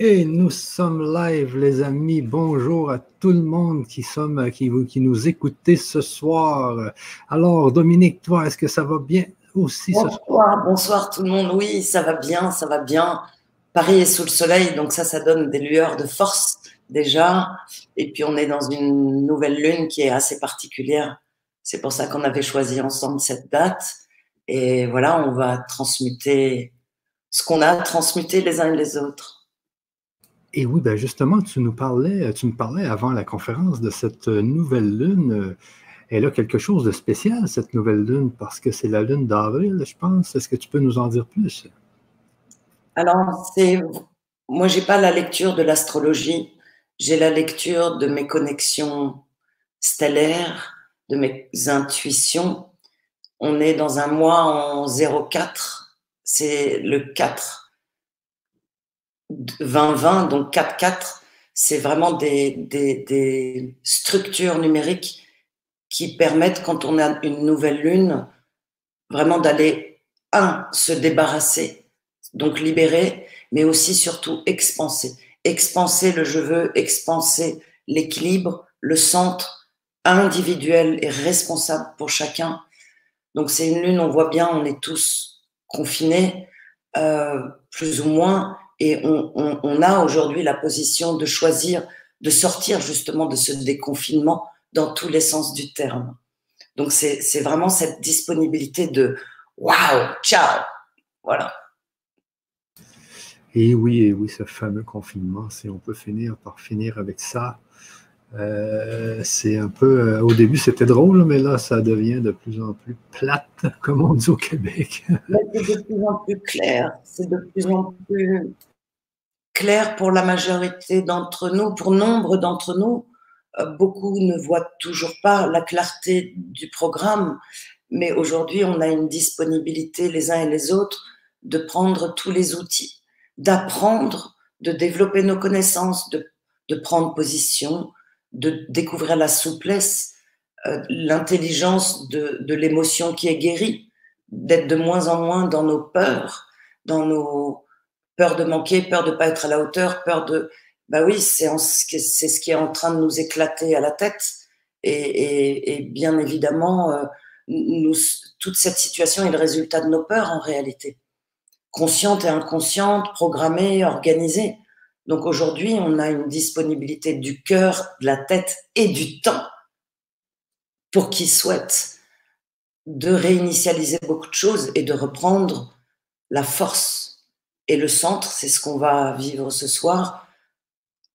Et nous sommes live, les amis. Bonjour à tout le monde qui, sommes, qui, qui nous écoutez ce soir. Alors, Dominique, toi, est-ce que ça va bien aussi ce soir? Bonsoir tout le monde. Oui, ça va bien, ça va bien. Paris est sous le soleil, donc ça, ça donne des lueurs de force déjà. Et puis, on est dans une nouvelle lune qui est assez particulière. C'est pour ça qu'on avait choisi ensemble cette date. Et voilà, on va transmuter ce qu'on a transmuté les uns et les autres. Et oui, ben justement, tu nous parlais, tu nous parlais avant la conférence de cette nouvelle lune. Elle a quelque chose de spécial, cette nouvelle lune, parce que c'est la lune d'avril, je pense. Est-ce que tu peux nous en dire plus? Alors, c'est moi, j'ai pas la lecture de l'astrologie, j'ai la lecture de mes connexions stellaires, de mes intuitions. On est dans un mois en 04, c'est le 4 2020, donc 4-4, c'est vraiment des, des, des, structures numériques qui permettent, quand on a une nouvelle lune, vraiment d'aller, un, se débarrasser, donc libérer, mais aussi surtout expanser. Expanser le je veux, expanser l'équilibre, le centre individuel et responsable pour chacun. Donc c'est une lune, on voit bien, on est tous confinés, euh, plus ou moins, et on, a aujourd'hui la position de choisir de sortir justement de ce déconfinement dans tous les sens du terme. Donc c'est vraiment cette disponibilité de waouh, ciao, voilà. Et oui, et oui, ce fameux confinement, si on peut finir par finir avec ça, euh, c'est un peu, euh, au début c'était drôle, mais là ça devient de plus en plus plate, comme on dit au Québec. c'est de plus en plus clair, c'est de plus en plus clair pour la majorité d'entre nous, pour nombre d'entre nous. Euh, beaucoup ne voient toujours pas la clarté du programme, mais aujourd'hui, on a une disponibilité les uns et les autres de prendre tous les outils, d'apprendre, de développer nos connaissances, de, prendre position, de découvrir la souplesse, euh, l'intelligence de l'émotion qui est guérie, d'être de moins en moins dans nos peurs, dans nos, peur de manquer, peur de pas être à la hauteur, peur de, bah oui, c'est ce qui est en train de nous éclater à la tête. Et, bien évidemment, euh, toute cette situation est le résultat de nos peurs en réalité, consciente et inconsciente, programmée, organisée. Donc aujourd'hui, on a une disponibilité du cœur, de la tête et du temps pour qui souhaite de réinitialiser beaucoup de choses et de reprendre la force et le centre, c'est ce qu'on va vivre ce soir,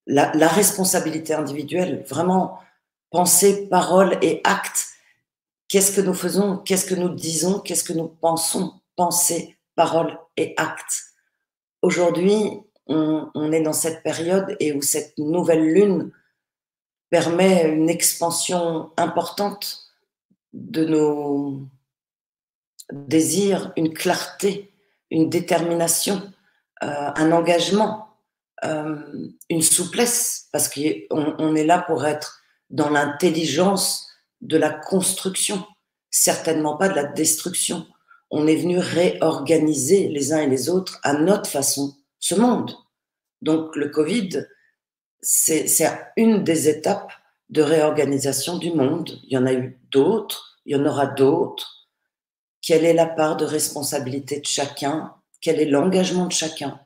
la, responsabilité individuelle, vraiment pensée, parole et acte. Qu'est-ce que nous faisons? Qu'est-ce que nous disons? Qu'est-ce que nous pensons? Pensée, parole et acte. Aujourd'hui, on, est dans cette période et où cette nouvelle lune permet une expansion importante de nos désirs, une clarté, une détermination un engagement, euh, une souplesse, parce qu'on on est là pour être dans l'intelligence de la construction, certainement pas de la destruction. On est venu réorganiser les uns et les autres à notre façon ce monde. Donc le Covid, c'est une des étapes de réorganisation du monde. Il y en a eu d'autres, il y en aura d'autres. Quelle est la part de responsabilité de chacun quel est l'engagement de chacun.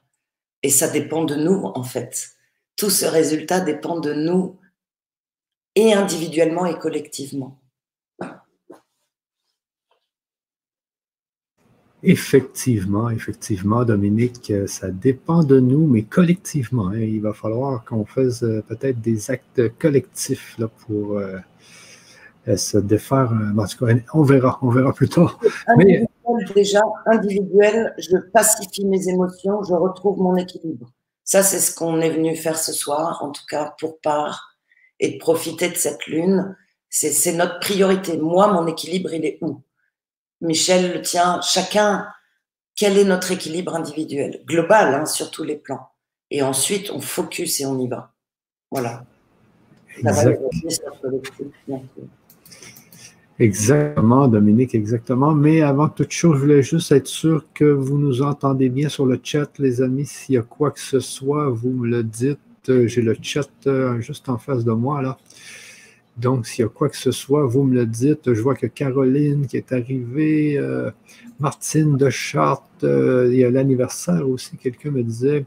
Et ça dépend de nous, en fait. Tout ce résultat dépend de nous, et individuellement et collectivement. Effectivement, effectivement, Dominique, ça dépend de nous, mais collectivement. Hein. il va falloir qu'on fasse euh, peut-être des actes collectifs là, pour euh, euh, se défaire. on verra, on verra plus tard. Mais, déjà individuel, je pacifie mes émotions, je retrouve mon équilibre. Ça, c'est ce qu'on est venu faire ce soir, en tout cas pour part, et de profiter de cette lune. C'est notre priorité. Moi, mon équilibre, il est où? Michel le tient. Chacun, quel est notre équilibre individuel? Global, hein, sur tous les plans. Et ensuite, on focus et on y va. Voilà. Exactement, Dominique, exactement. Mais avant toute chose, je voulais juste être sûr que vous nous entendez bien sur le chat, les amis. S'il y a quoi que ce soit, vous me le dites. J'ai le chat euh, juste en face de moi, là. Donc, s'il y a quoi que ce soit, vous me le dites. Je vois que Caroline qui est arrivée, euh, Martine de Chartres, euh, il y a l'anniversaire aussi. Quelqu'un me disait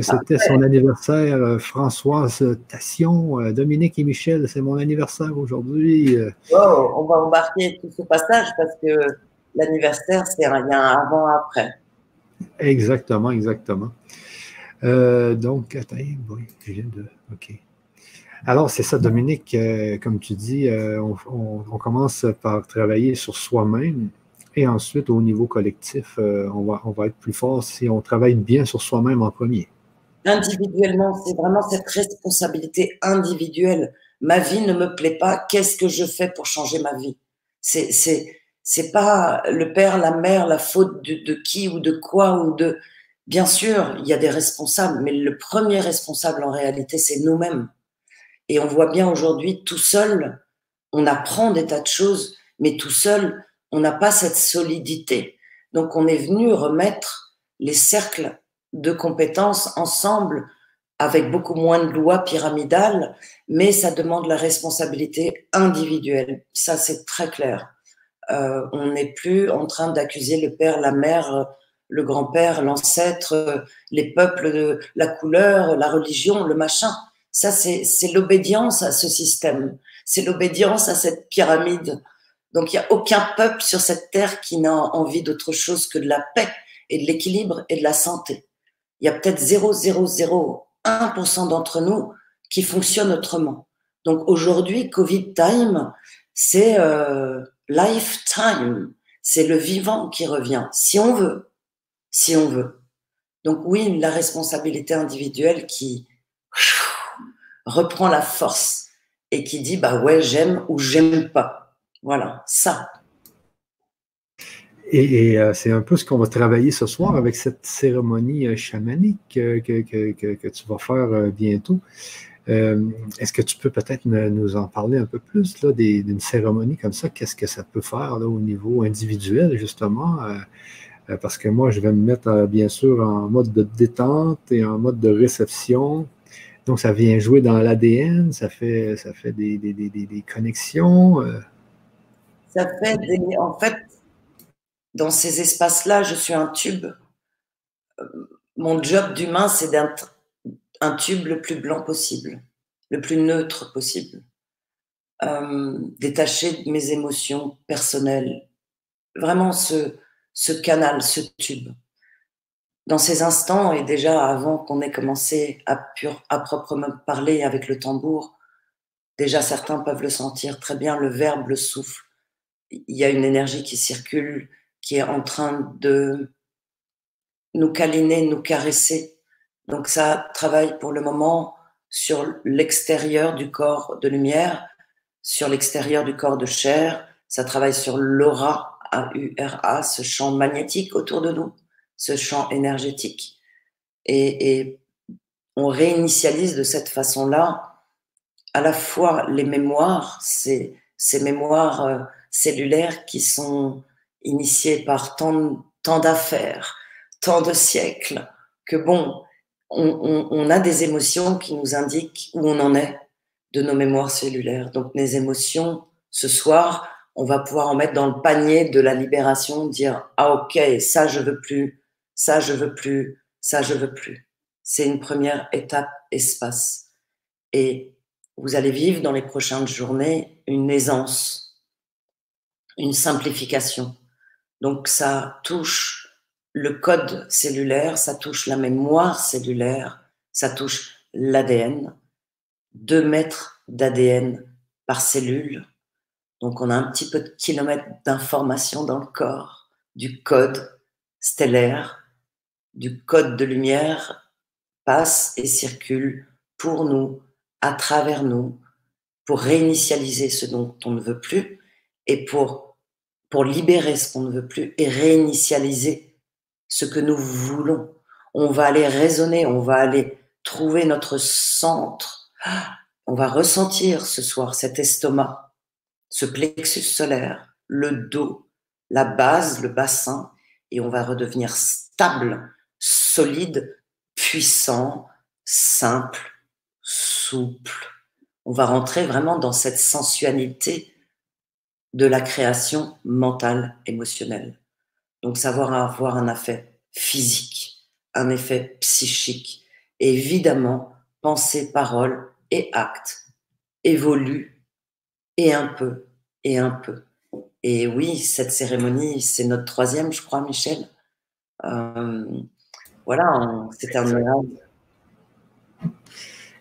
que c'était son anniversaire. Euh, Françoise Tassion, Dominique et Michel, c'est mon anniversaire aujourd'hui. Oh, on va embarquer tout ce passage parce que l'anniversaire, c'est rien avant-après. Exactement, exactement. donc, attends, je viens de. OK. Alors, c'est ça, Dominique, euh, comme tu dis, euh, on, commence par travailler sur soi-même et ensuite, au niveau collectif, euh, on, va, on va être plus fort si on travaille bien sur soi-même en premier. Individuellement, c'est vraiment cette responsabilité individuelle. Ma vie ne me plaît pas, qu'est-ce que je fais pour changer ma vie? C'est c'est pas le père, la mère, la faute de, de qui ou de quoi ou de. Bien sûr, il y a des responsables, mais le premier responsable en réalité, c'est nous-mêmes. Et on voit bien aujourd'hui, tout seul, on apprend des tas de choses, mais tout seul, on n'a pas cette solidité. Donc on est venu remettre les cercles de compétences ensemble avec beaucoup moins de lois pyramidales, mais ça demande la responsabilité individuelle. Ça, c'est très clair. Euh, on n'est plus en train d'accuser le père, la mère, le grand-père, l'ancêtre, les peuples, la couleur, la religion, le machin. Ça, c'est l'obédience à ce système. C'est l'obédience à cette pyramide. Donc, il n'y a aucun peuple sur cette terre qui n'a envie d'autre chose que de la paix et de l'équilibre et de la santé. Il y a peut-être 0,001% d'entre nous qui fonctionnent autrement. Donc, aujourd'hui, Covid time, c'est euh, lifetime. C'est le vivant qui revient, si on veut. Si on veut. Donc, oui, la responsabilité individuelle qui reprend la force et qui dit bah ouais j'aime ou j'aime pas. Voilà, ça. Et, euh, c'est un peu ce qu'on va travailler ce soir avec cette cérémonie euh, chamanique que, que, tu vas faire euh, bientôt. Est-ce que tu peux peut-être nous en parler un peu plus d'une cérémonie comme ça? Qu'est-ce que ça peut faire là, au niveau individuel, justement? parce que moi, je vais me mettre, bien sûr, en mode de détente et en mode de réception donc, ça vient jouer dans l'ADN, ça fait, ça fait des, des, des, des connexions. Euh. Ça fait des. En fait, dans ces espaces-là, je suis un tube. Euh, mon job d'humain, c'est d'être un tube le plus blanc possible, le plus neutre possible, euh, détaché de mes émotions personnelles. Vraiment ce, canal, ce tube dans ces instants, et déjà avant qu'on ait commencé à proprement parler avec le tambour, déjà certains peuvent le sentir très bien, le verbe, le souffle. Il y a une énergie qui circule, qui est en train de nous câliner, nous caresser. Donc ça travaille pour le moment sur l'extérieur du corps de lumière, sur l'extérieur du corps de chair. Ça travaille sur l'aura, A-U-R-A, ce champ magnétique autour de nous ce champ énergétique. Et, on réinitialise de cette façon-là à la fois les mémoires, ces, mémoires euh, cellulaires qui sont initiées par tant, d'affaires, tant de siècles, que bon, on, a des émotions qui nous indiquent où on en est de nos mémoires cellulaires. Donc les émotions, ce soir, on va pouvoir en mettre dans le panier de la libération, dire ah ok, ça je veux plus, ça je veux plus, ça je veux plus. C'est une première étape espace. Et vous allez vivre dans les prochaines journées une aisance, une simplification. Donc ça touche le code cellulaire, ça touche la mémoire cellulaire, ça touche l'ADN, deux mètres d'ADN par cellule. Donc on a un petit peu de kilomètres d'information dans le corps, du code stellaire, du code de lumière passe et circule pour nous, à travers nous, pour réinitialiser ce dont on ne veut plus et pour, pour libérer ce qu'on ne veut plus et réinitialiser ce que nous voulons. On va aller raisonner, on va aller trouver notre centre. On va ressentir ce soir cet estomac ce plexus solaire, le dos, la base, le bassin, et on va redevenir stable, solide, puissant, simple, souple. On va rentrer vraiment dans cette sensualité de la création mentale, émotionnelle. Donc savoir avoir un effet physique, un effet psychique. évidemment, pensée, parole et acte évoluent et un peu, et un peu. Et oui, cette cérémonie, c'est notre troisième, je crois, Michel. Euh, voilà, c'est un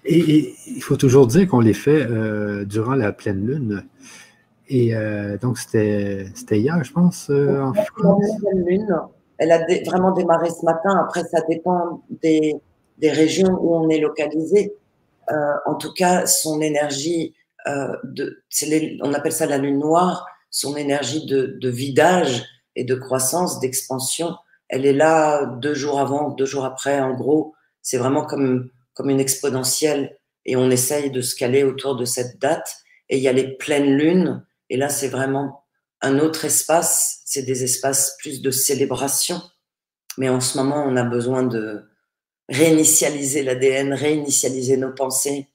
Et, il faut toujours dire qu'on les fait euh, durant la pleine lune. Et euh, donc, c'était hier, je pense, en France. Lune, elle a vraiment démarré ce matin. Après, ça dépend des, des régions où on est localisé. en tout cas, son énergie, de, on appelle ça la lune noire, son énergie de, de vidage et de croissance, d'expansion, elle est là deux jours avant, deux jours après. En gros, c'est vraiment comme, comme une exponentielle et on essaye de se caler autour de cette date. Et il y a les pleines lunes et là, c'est vraiment un autre espace. C'est des espaces plus de célébration. Mais en ce moment, on a besoin de réinitialiser l'ADN, réinitialiser nos pensées,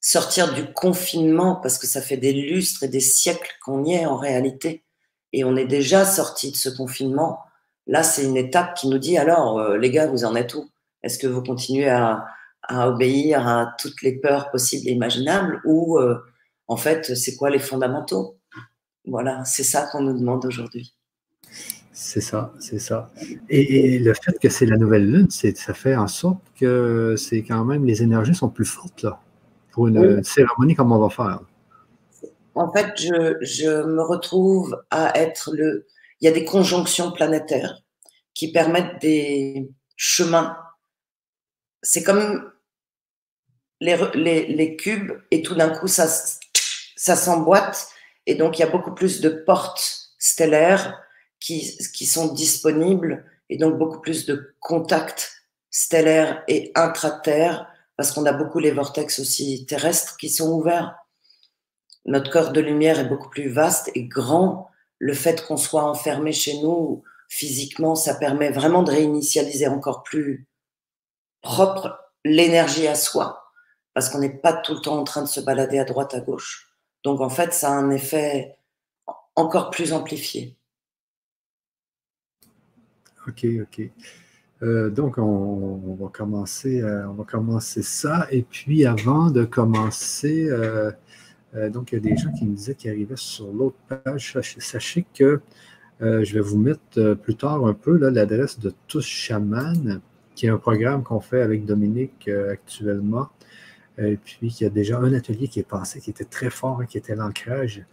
sortir du confinement parce que ça fait des lustres et des siècles qu'on y est en réalité. Et on est déjà sorti de ce confinement Là, c'est une étape qui nous dit alors, euh, les gars, vous en êtes où? Est-ce que vous continuez à, obéir à toutes les peurs possibles et imaginables ou euh, en fait, c'est quoi les fondamentaux? Voilà, c'est ça qu'on nous demande aujourd'hui. C'est ça, c'est ça. Et, le fait que c'est la nouvelle lune, ça fait en sorte que c'est quand même les énergies sont plus fortes là pour une, cérémonie comme on va faire. En fait, je, je me retrouve à être le, il y a des conjonctions planétaires qui permettent des chemins. C'est comme les, les, cubes et tout d'un coup ça, ça s'emboîte et donc il y a beaucoup plus de portes stellaires qui, qui sont disponibles et donc beaucoup plus de contacts stellaires et intraterres parce qu'on a beaucoup les vortex aussi terrestres qui sont ouverts. Notre corps de lumière est beaucoup plus vaste et grand le fait qu'on soit enfermé chez nous physiquement, ça permet vraiment de réinitialiser encore plus propre l'énergie à soi, parce qu'on n'est pas tout le temps en train de se balader à droite, à gauche. Donc en fait, ça a un effet encore plus amplifié. Ok, ok. Euh, donc on, va commencer, euh, on va commencer ça. Et puis avant de commencer, euh, donc, il y a des gens qui me disaient qu'ils arrivaient sur l'autre page. Sachez, que euh, je vais vous mettre plus tard un peu l'adresse de Tous Chaman, qui est un programme qu'on fait avec Dominique actuellement. Et puis, il y a déjà un atelier qui est passé, qui était très fort, hein, qui était l'ancrage.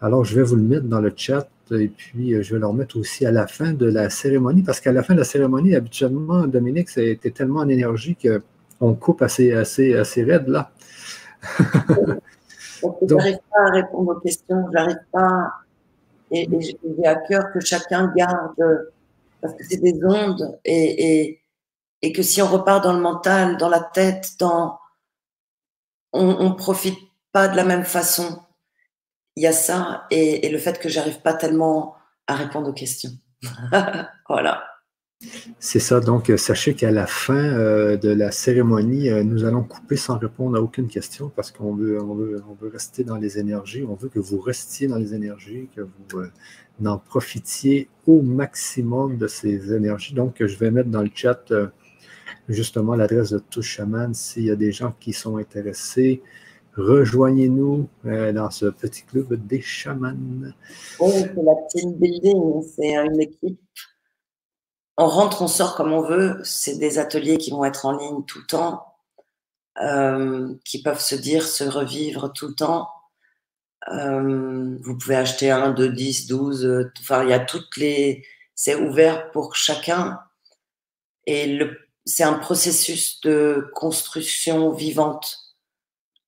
Alors, je vais vous le mettre dans le chat et puis je vais le remettre aussi à la fin de la cérémonie, parce qu'à la fin de la cérémonie, habituellement, Dominique, c'était tellement en énergie qu'on coupe assez, assez, assez raide là. Je n'arrive pas à répondre aux questions, j'arrive pas. Et, j'ai à cœur que chacun garde, parce que c'est des ondes, et, et, que si on repart dans le mental, dans la tête, dans, on ne profite pas de la même façon. Il y a ça, et, le fait que j'arrive pas tellement à répondre aux questions. voilà. C'est ça. Donc, euh, sachez qu'à la fin euh, de la cérémonie, euh, nous allons couper sans répondre à aucune question parce qu'on veut, on veut, on veut rester dans les énergies. On veut que vous restiez dans les énergies, que vous en profitiez au maximum de ces énergies. Donc, je vais mettre dans le chat justement l'adresse de Touche Chaman s'il y a des gens qui sont intéressés. Rejoignez-nous dans ce petit club des chamans. C'est la team building, c'est une équipe on rentre, on sort comme on veut. C'est des ateliers qui vont être en ligne tout le temps, euh, qui peuvent se dire, se revivre tout le temps. Euh, vous pouvez acheter un, deux, dix, douze. Enfin, il y a toutes les. C'est ouvert pour chacun. Et le, c'est un processus de construction vivante,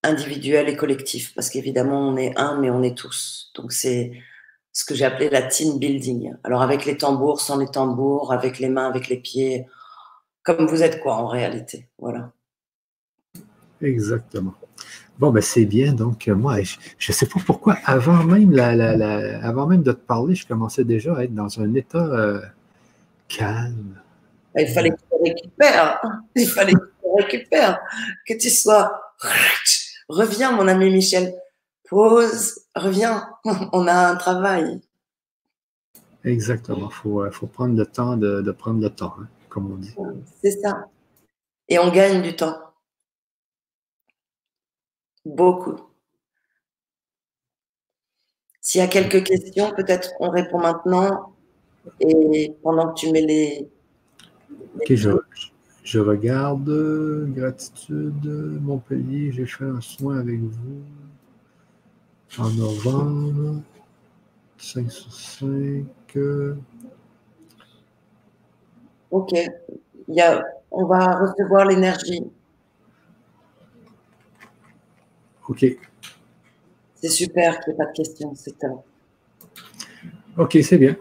individuelle et collective. Parce qu'évidemment, on est un, mais on est tous. Donc, c'est ce que j'ai appelé la team building. Alors avec les tambours, sans les tambours, avec les mains, avec les pieds, comme vous êtes quoi en réalité. Voilà. Exactement. Bon, ben c'est bien. Donc, euh, moi, je ne sais pas pourquoi, avant même, avant même de te parler, je commençais déjà à être dans un état euh, calme. Il fallait que tu récupères. Il fallait que tu récupères. Que tu sois. Reviens, mon ami Michel. Pause. Reviens. On a un travail. Exactement. Il faut, euh, faut, prendre le temps de, prendre le temps, hein, comme on dit. C'est ça. Et on gagne du temps. Beaucoup. S'il y a quelques questions, peut-être on répond maintenant. Et pendant que tu mets les. Ok, je, regarde. Gratitude, Montpellier, j'ai fait un soin avec vous en novembre. 5 sur 5. Ok. Il y a, on va recevoir l'énergie. OK. C'est super qu'il n'y ait pas de questions, c'est OK, c'est bien.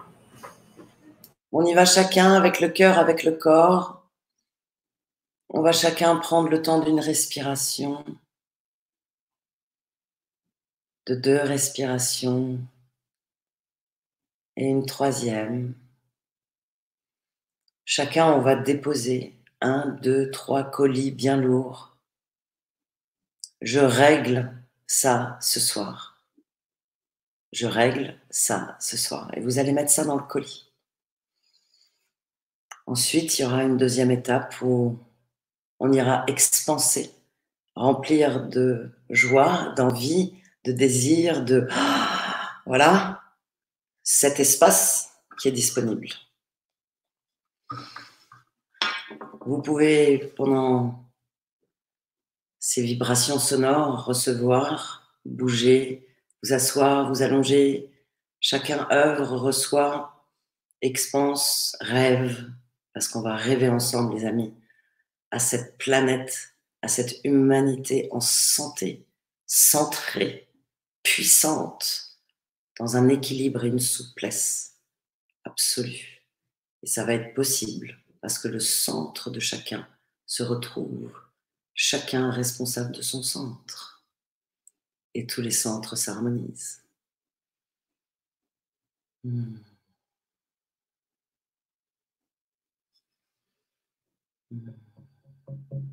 On y va chacun avec le cœur, avec le corps. On va chacun prendre le temps d'une respiration, de deux respirations et une troisième. Chacun, on va déposer un, deux, trois colis bien lourds je règle ça ce soir. Je règle ça ce soir. Et vous allez mettre ça dans le colis. Ensuite, il y aura une deuxième étape où on ira expanser, remplir de joie, d'envie, de désir, de... Voilà, cet espace qui est disponible. Vous pouvez, pendant ces vibrations sonores, recevoir, bouger, vous asseoir, vous allonger. Chacun œuvre, reçoit, expanse, rêve, parce qu'on va rêver ensemble, les amis, à cette planète, à cette humanité en santé, centrée, puissante, dans un équilibre et une souplesse absolue. Et ça va être possible parce que le centre de chacun se retrouve chacun responsable de son centre. Et tous les centres s'harmonisent. Hmm. Mm-hmm.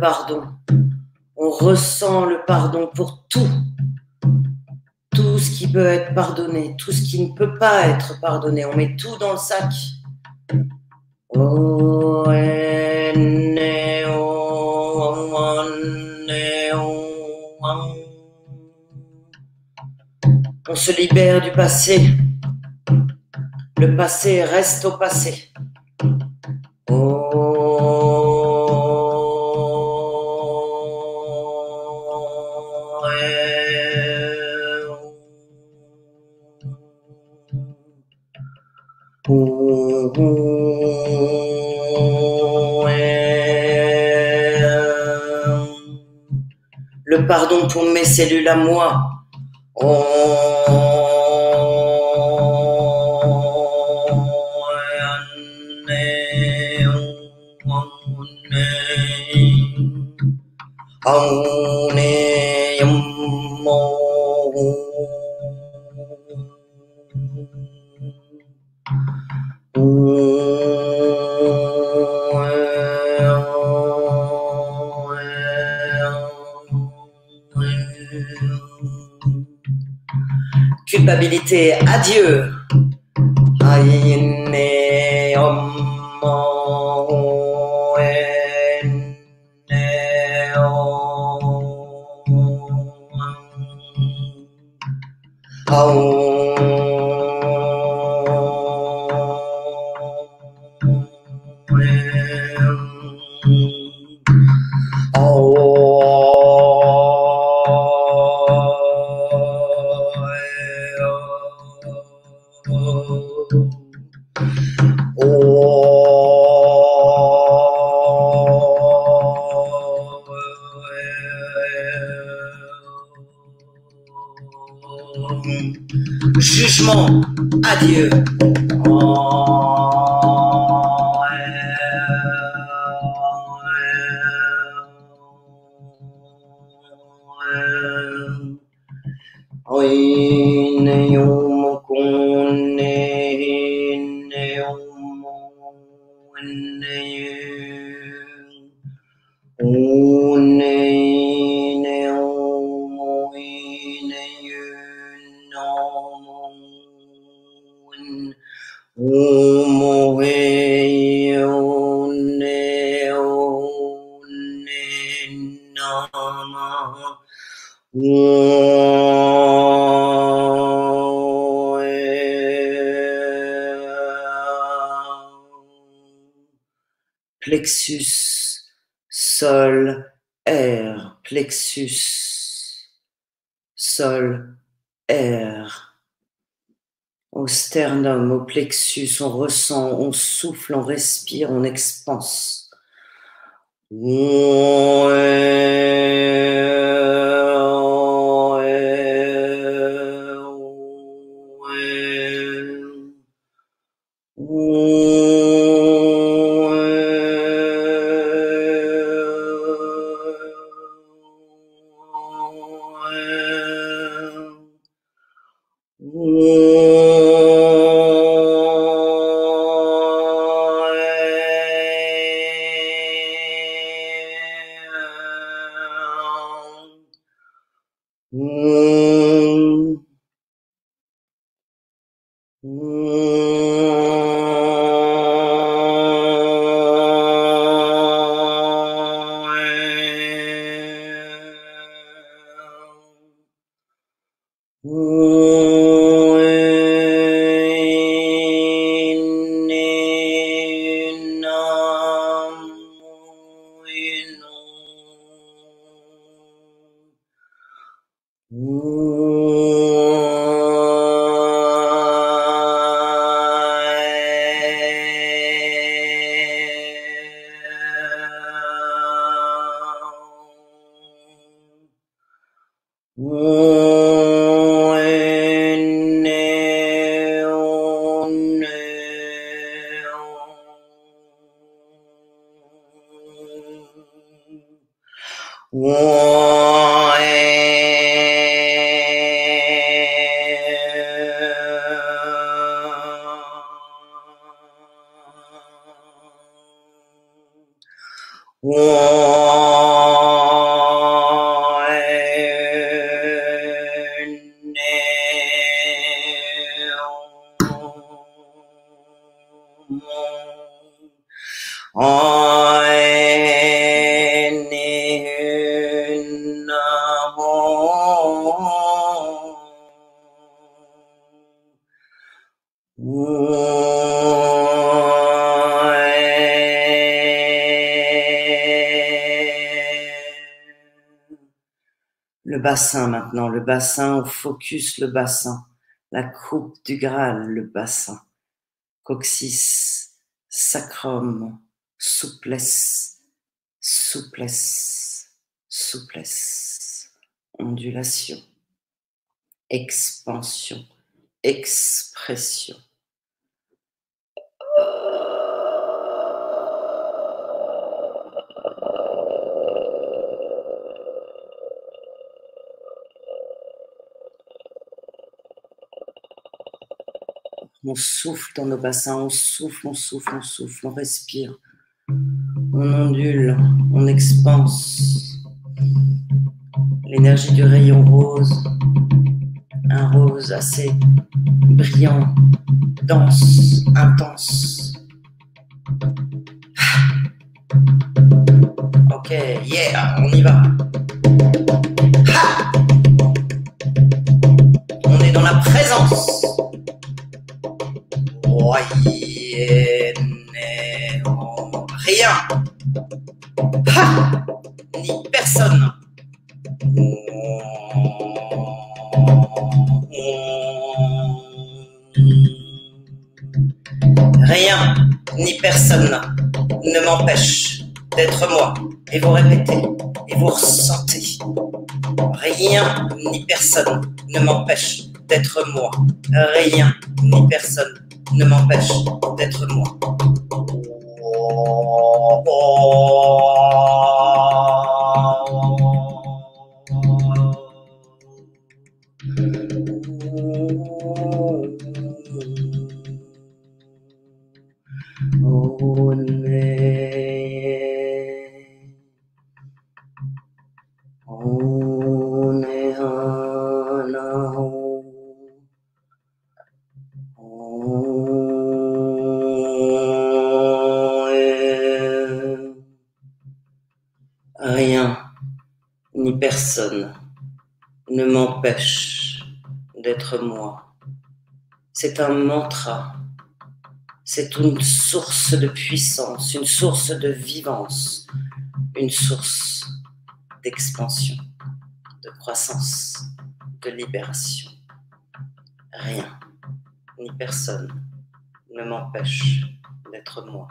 pardon. On ressent le pardon pour tout. Tout ce qui peut être pardonné, tout ce qui ne peut pas être pardonné. On met tout dans le sac. On se libère du passé. Le passé reste au passé. Pardon pour mes cellules à moi. Culpabilité, adieu. Jugement, adieu. Au sternum, au plexus, on ressent, on souffle, on respire, on expanse. Le bassin maintenant, le bassin, on focus le bassin, la coupe du Graal, le bassin, coccyx, sacrum, souplesse, souplesse, souplesse, ondulation, expansion, expression. On souffle dans nos bassins, on souffle, on souffle, on souffle, on respire. On ondule, on expanse. L'énergie du rayon rose, un rose assez brillant, dense, intense. Ok, yeah, on y va. On est dans la présence. Rien. Rien ni personne ne m'empêche d'être moi. Et vous répétez, et vous ressentez. Rien ni personne ne m'empêche d'être moi. Rien ni personne ne m'empêche d'être moi. D'être moi. C'est un mantra. C'est une source de puissance, une source de vivance, une source d'expansion, de croissance, de libération. Rien ni personne ne m'empêche d'être moi.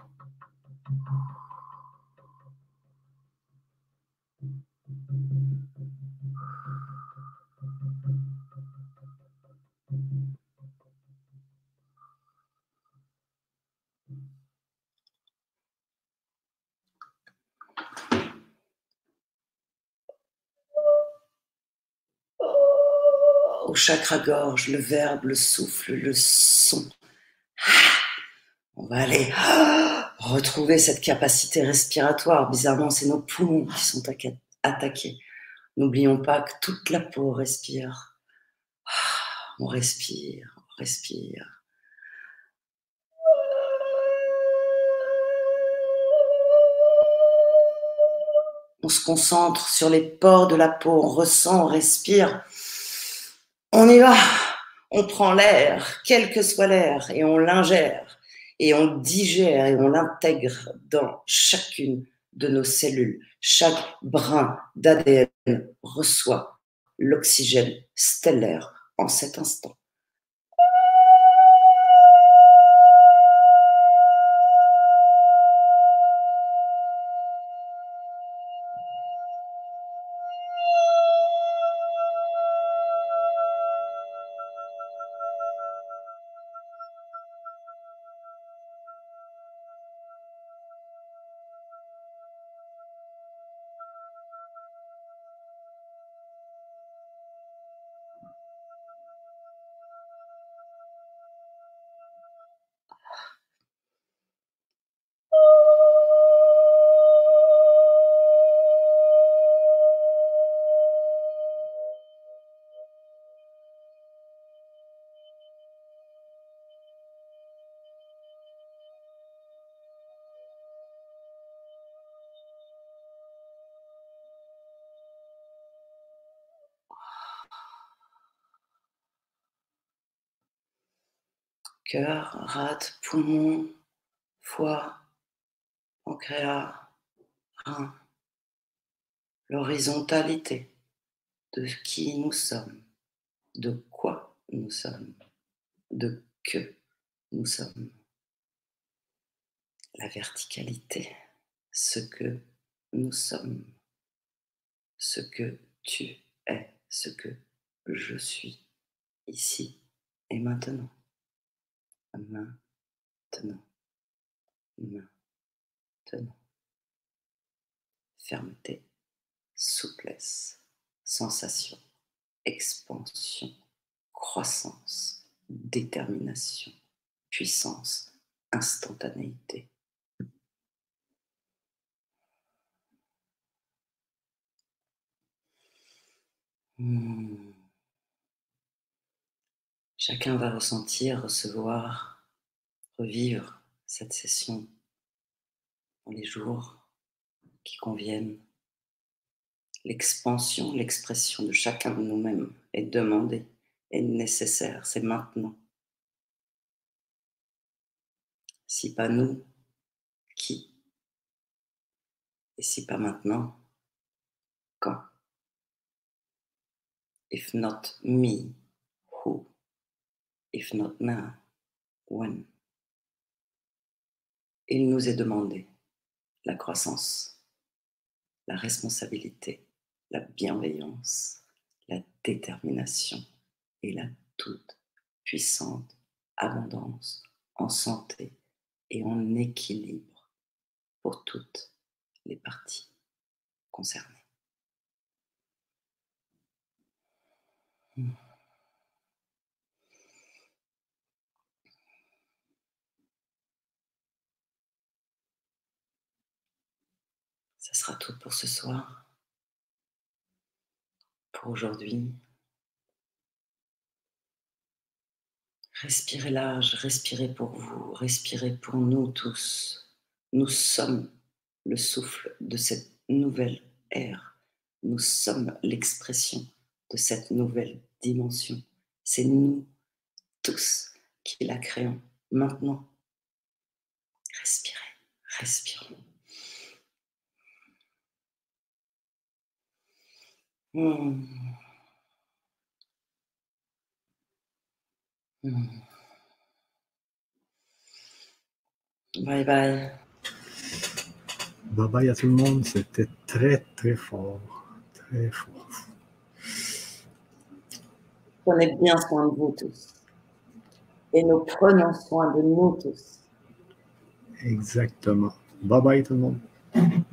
Au chakra-gorge, le verbe, le souffle, le son. On va aller retrouver cette capacité respiratoire. Bizarrement, c'est nos poumons qui sont attaqués. N'oublions pas que toute la peau respire. On respire, on respire. On se concentre sur les pores de la peau, on ressent, on respire. On y va, on prend l'air, quel que soit l'air, et on l'ingère, et on digère, et on l'intègre dans chacune de nos cellules. Chaque brin d'ADN reçoit l'oxygène stellaire en cet instant. Cœur, rate, poumon, foie, pancréas, rein, l'horizontalité, de qui nous sommes, de quoi nous sommes, de que nous sommes. La verticalité, ce que nous sommes, ce que tu es, ce que je suis, ici et maintenant. Maintenant. Maintenant. Fermeté, souplesse, sensation, expansion, croissance, détermination, puissance, instantanéité. Hmm. Chacun va ressentir, recevoir, revivre cette session dans les jours qui conviennent. L'expansion, l'expression de chacun de nous-mêmes est demandée, est nécessaire, c'est maintenant. Si pas nous, qui? Et si pas maintenant, quand? If not me? If not now, when? Il nous est demandé la croissance, la responsabilité, la bienveillance, la détermination et la toute puissante abondance en santé et en équilibre pour toutes les parties concernées. Ça sera tout pour ce soir, pour aujourd'hui. Respirez large, respirez pour vous, respirez pour nous tous. Nous sommes le souffle de cette nouvelle ère. Nous sommes l'expression de cette nouvelle dimension. C'est nous tous qui la créons maintenant. Respirez, respirons. Hmm. Bye bye. Bye bye à tout le monde. C'était très très fort. Très fort. Prenez bien soin de vous tous. Et nous prenons soin de nous tous. Exactement. Bye bye tout le monde.